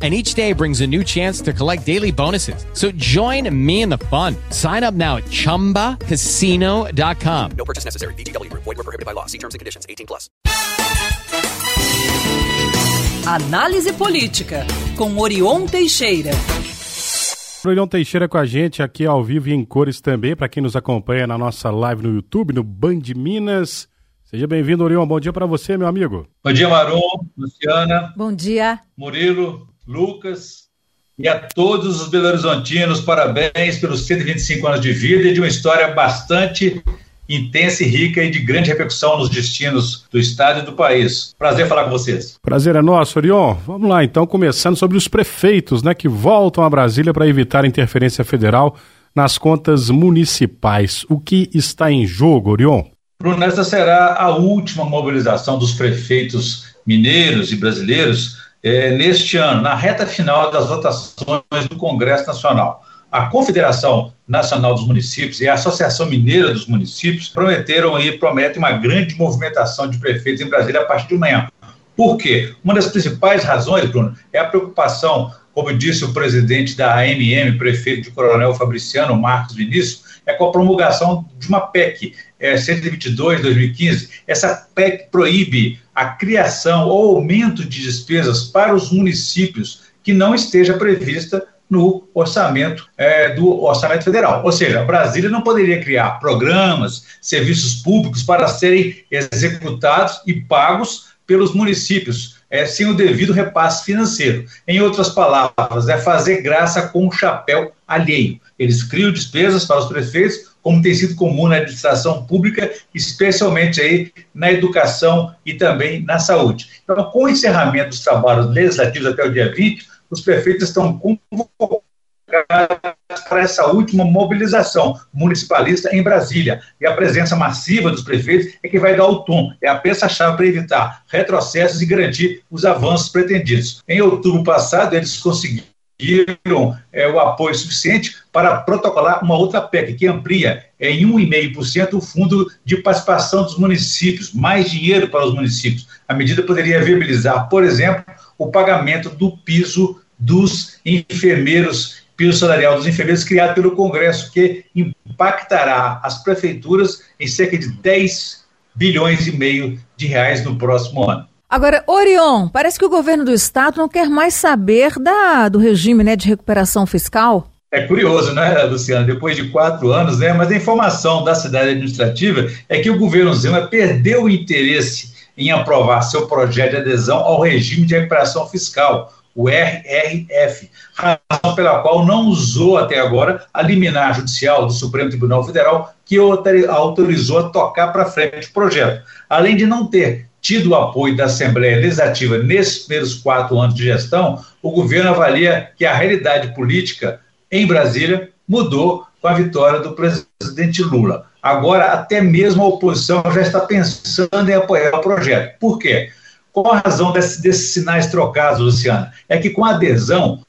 and each day brings a new chance to collect daily bonuses. So join me in the fun. Sign up now at ChumbaCasino.com. No purchase necessary. VGW. Void were prohibited by law. See terms and conditions. 18 plus. Análise Política, com Orion Teixeira. Orion Teixeira com a gente aqui ao vivo e em cores também, para quem nos acompanha na nossa live no YouTube, no Band Minas. Seja bem-vindo, Orion. Bom dia para você, meu amigo. Bom dia, Marum, Luciana. Bom dia. Murilo, Lucas e a todos os belo-horizontinos, parabéns pelos 125 anos de vida e de uma história bastante intensa e rica e de grande repercussão nos destinos do Estado e do país. Prazer falar com vocês. Prazer é nosso, Orion. Vamos lá, então, começando sobre os prefeitos, né, que voltam a Brasília para evitar interferência federal nas contas municipais. O que está em jogo, Orion? Bruno, esta será a última mobilização dos prefeitos mineiros e brasileiros é, neste ano, na reta final das votações do Congresso Nacional. A Confederação Nacional dos Municípios e a Associação Mineira dos Municípios prometeram e prometem uma grande movimentação de prefeitos em Brasília a partir de amanhã. Por quê? Uma das principais razões, Bruno, é a preocupação, como disse o presidente da AMM, prefeito de Coronel Fabriciano, Marcos Vinícius, é com a promulgação de uma PEC, é, 122-2015. Essa PEC proíbe a criação ou aumento de despesas para os municípios que não esteja prevista no orçamento é, do orçamento federal. Ou seja, Brasília não poderia criar programas, serviços públicos para serem executados e pagos pelos municípios é, sem o devido repasse financeiro. Em outras palavras, é fazer graça com o chapéu alheio. Eles criam despesas para os prefeitos, como tem sido comum na administração pública, especialmente aí na educação e também na saúde. Então, com o encerramento dos trabalhos legislativos até o dia 20, os prefeitos estão convocados para essa última mobilização municipalista em Brasília. E a presença massiva dos prefeitos é que vai dar o tom, é a peça-chave para evitar retrocessos e garantir os avanços pretendidos. Em outubro passado, eles conseguiram é, o apoio suficiente para protocolar uma outra PEC que amplia em 1,5% o fundo de participação dos municípios, mais dinheiro para os municípios. A medida poderia viabilizar, por exemplo, o pagamento do piso dos enfermeiros, piso salarial dos enfermeiros criado pelo Congresso, que impactará as prefeituras em cerca de 10 bilhões e meio de reais no próximo ano. Agora, Orion, parece que o governo do estado não quer mais saber da, do regime né, de recuperação fiscal. É curioso, né, Luciano? Depois de quatro anos, né? Mas a informação da cidade administrativa é que o governo Zema perdeu o interesse em aprovar seu projeto de adesão ao regime de recuperação fiscal, o RRF, razão pela qual não usou até agora a liminar judicial do Supremo Tribunal Federal que autorizou a tocar para frente o projeto. Além de não ter tido o apoio da Assembleia Legislativa nesses primeiros quatro anos de gestão, o governo avalia que a realidade política em Brasília mudou com a vitória do presidente Lula. Agora, até mesmo a oposição já está pensando em apoiar o projeto. Por quê? Qual a razão desse, desses sinais trocados, Luciana? É que com a adesão,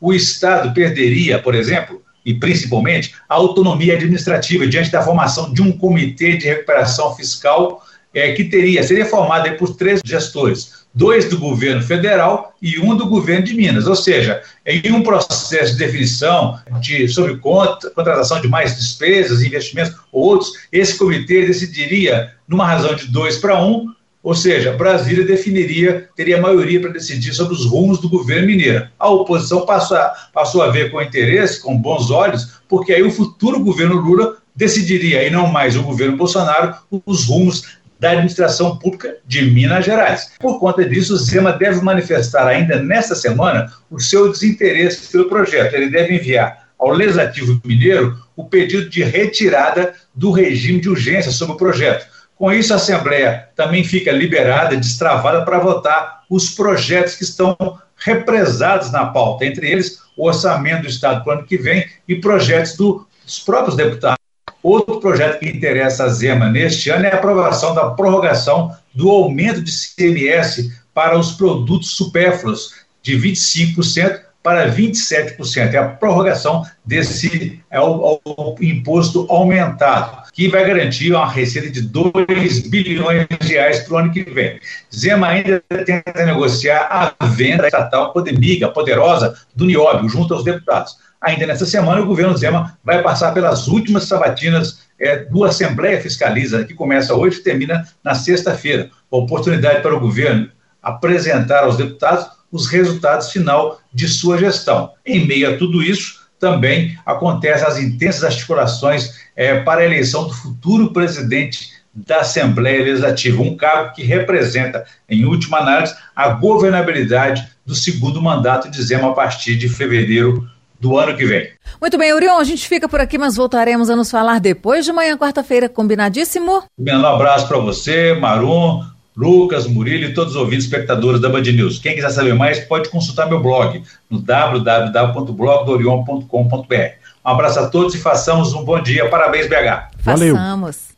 o Estado perderia, por exemplo, e principalmente, a autonomia administrativa diante da formação de um comitê de recuperação fiscal é, que teria, seria formado por três gestores dois do governo federal e um do governo de Minas. Ou seja, em um processo de definição de, sobre conta, contratação de mais despesas, investimentos ou outros, esse comitê decidiria numa razão de dois para um, ou seja, Brasília definiria, teria maioria para decidir sobre os rumos do governo mineiro. A oposição passou a, passou a ver com interesse, com bons olhos, porque aí o futuro governo Lula decidiria, e não mais o governo Bolsonaro, os rumos da administração pública de Minas Gerais. Por conta disso, Zema deve manifestar ainda nesta semana o seu desinteresse pelo projeto. Ele deve enviar ao Legislativo Mineiro o pedido de retirada do regime de urgência sobre o projeto. Com isso, a Assembleia também fica liberada, destravada para votar os projetos que estão represados na pauta, entre eles o orçamento do Estado para o ano que vem e projetos do, dos próprios deputados. Outro projeto que interessa a Zema neste ano é a aprovação da prorrogação do aumento de CMS para os produtos supérfluos, de 25% para 27%. É a prorrogação desse é o, o, imposto aumentado, que vai garantir uma receita de 2 bilhões de reais para o ano que vem. Zema ainda tenta negociar a venda estatal Podemiga, poderosa, do Nióbio, junto aos deputados. Ainda nesta semana, o governo Zema vai passar pelas últimas sabatinas é, do Assembleia Fiscaliza, que começa hoje e termina na sexta-feira. Oportunidade para o governo apresentar aos deputados os resultados final de sua gestão. Em meio a tudo isso, também acontecem as intensas articulações é, para a eleição do futuro presidente da Assembleia Legislativa, um cargo que representa, em última análise, a governabilidade do segundo mandato de Zema a partir de fevereiro do ano que vem. Muito bem, Orion, a gente fica por aqui, mas voltaremos a nos falar depois de manhã, quarta-feira, combinadíssimo? Um abraço para você, Marum, Lucas, Murilo e todos os ouvintes espectadores da Band News. Quem quiser saber mais, pode consultar meu blog no www.blogdorion.com.br. Um abraço a todos e façamos um bom dia. Parabéns, BH. Valeu. Façamos.